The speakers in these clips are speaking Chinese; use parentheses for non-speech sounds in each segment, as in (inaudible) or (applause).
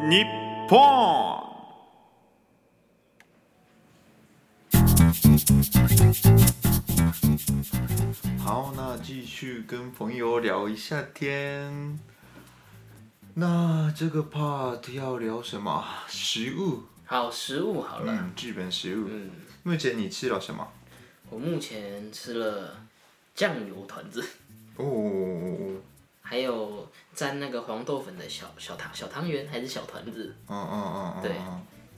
日本。好，那继续跟朋友聊一下天。那这个 part 要聊什么？食物。好，食物好了。嗯，日本食物。嗯。目前你吃了什么？我目前吃了酱油团子。哦。还有沾那个黄豆粉的小小汤小汤圆，还是小团子？嗯嗯嗯嗯。对。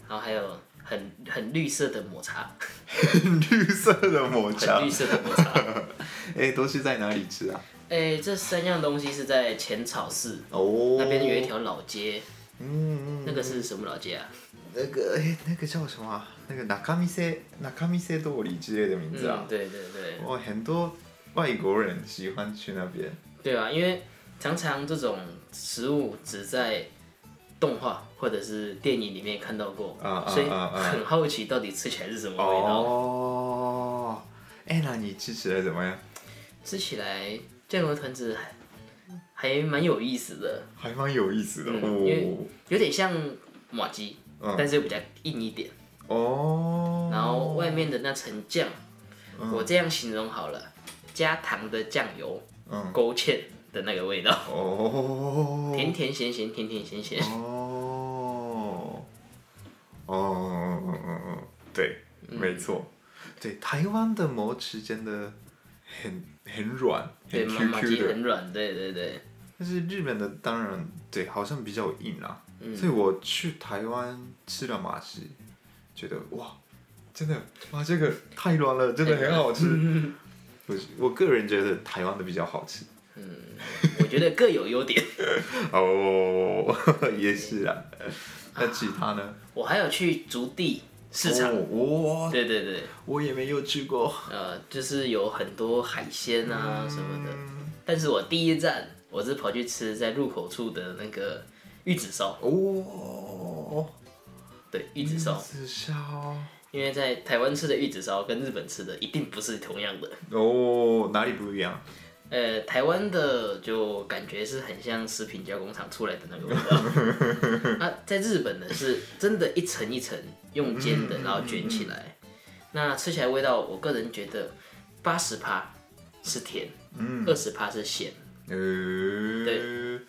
然后还有很很绿色的抹茶。很绿色的抹茶。(laughs) 很绿色的抹茶。(laughs) 哎，都是在哪里吃啊？哎，这三样东西是在浅草寺。哦。那边有一条老街。嗯嗯。那个是什么老街啊？那个哎，那个叫什么？那个中见世中见世通り之类的名字啊？对对对。哇，很多外国人喜欢去那边。对啊，因为常常这种食物只在动画或者是电影里面看到过，所以很好奇到底吃起来是什么味道。哦。哎，那你吃起来怎么样？吃起来酱油团子还蛮有意思的。还蛮有意思的，因为有点像麻糬。但是又比较硬一点哦，然后外面的那层酱，嗯、我这样形容好了，加糖的酱油，嗯、勾芡的那个味道哦，甜甜咸咸，甜甜咸咸哦，哦，嗯嗯嗯，对，嗯、没错，对，台湾的麻糬真的很很软，对，很软，对对对，但是日本的当然对，好像比较硬啊。所以我去台湾吃了麻糬，觉得哇，真的哇，这个太软了，真的很好吃。我我个人觉得台湾的比较好吃。嗯，我觉得各有优点。(laughs) 哦，也是啊。那其他呢？我还有去竹地市场。哇，对对对，我也没有去过。呃，就是有很多海鲜啊什么的。但是我第一站我是跑去吃在入口处的那个。玉子烧哦，对，玉子烧，玉子烧，因为在台湾吃的玉子烧跟日本吃的一定不是同样的哦，哪里不一样？呃，台湾的就感觉是很像食品加工厂出来的那个味道，(laughs) 啊，在日本呢是真的一层一层用煎的，然后卷起来，那吃起来味道，我个人觉得八十趴是甜，嗯，二十趴是咸，呃，对。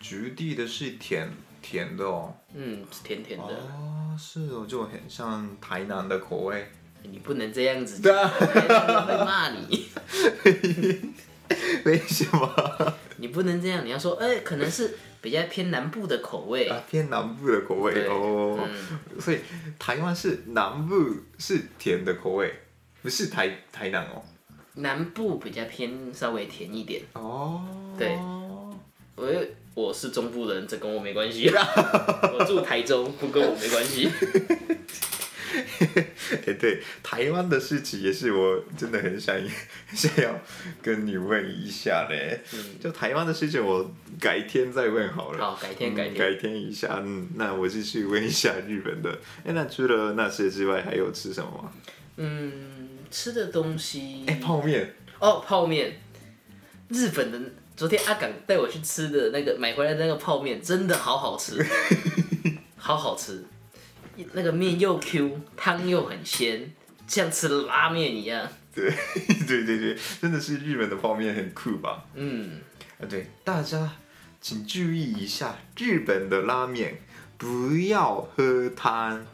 筑地的是甜甜的哦，嗯，是甜甜的哦，是哦，就很像台南的口味。你不能这样子，台南人会骂你。(laughs) (laughs) 为什么？你不能这样，你要说，哎、欸，可能是比较偏南部的口味。啊，偏南部的口味哦。嗯、所以台湾是南部是甜的口味，不是台台南哦。南部比较偏稍微甜一点。哦。对。我我是中部人，这跟我没关系。(laughs) 我住台中，不跟我没关系。(laughs) (laughs) 哎，对，台湾的事情也是我真的很想想要跟你问一下嘞。嗯、就台湾的事情，我改天再问好了。好，改天改天、嗯、改天一下。嗯，那我继续问一下日本的。(laughs) 哎，那除了那些之外，还有吃什么吗？嗯，吃的东西。哎，泡面。哦，泡面。日本的。昨天阿港带我去吃的那个买回来的那个泡面，真的好好吃，(laughs) 好好吃，那个面又 Q，汤又很鲜，像吃拉面一样。对对对对，真的是日本的泡面很酷吧？嗯，啊对，大家请注意一下，日本的拉面不要喝汤，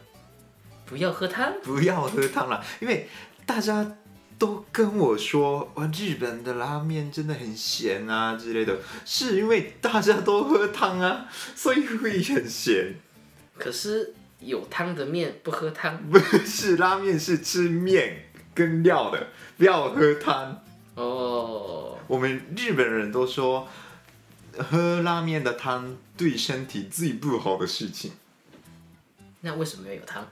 不要喝汤，不要喝汤了，因为大家。都跟我说哇，日本的拉面真的很咸啊之类的，是因为大家都喝汤啊，所以会很咸。可是有汤的面不喝汤？(laughs) 不是拉面是吃面跟料的，不要喝汤。哦，我们日本人都说，喝拉面的汤对身体最不好的事情。那为什么要有汤？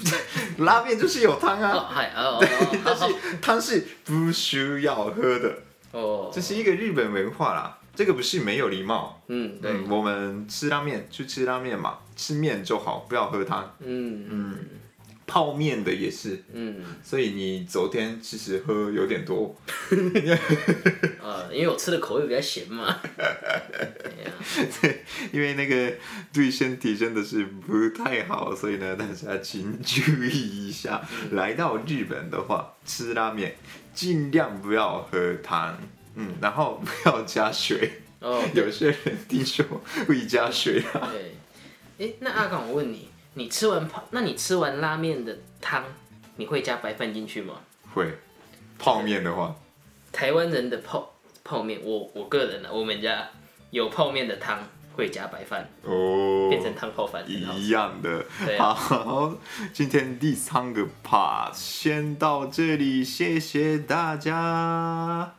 (laughs) 拉面就是有汤啊。哦，嗨，哦，但是汤是不需要喝的。哦，这是一个日本文化啦。这个不是没有礼貌。嗯，对。我们吃拉面去吃拉面嘛，吃面就好，不要喝汤。嗯嗯。泡面的也是。嗯。所以你昨天其实喝有点多。呃，(laughs) 因为我吃的口味比较咸嘛。(laughs) 对，因为那个对身体真的是不太好，所以呢，大家请注意一下。来到日本的话，吃拉面尽量不要喝汤。嗯，然后不要加水。哦。(laughs) 有些人听说会加水啊。对。哎，那阿港，我问你，你吃完泡，那你吃完拉面的汤，你会加白饭进去吗？会。泡面的话。台湾人的泡泡面，我我个人呢，我们家有泡面的汤会加白饭。哦。变成汤泡饭。一样的。对。好，今天第三个 part 先到这里，谢谢大家。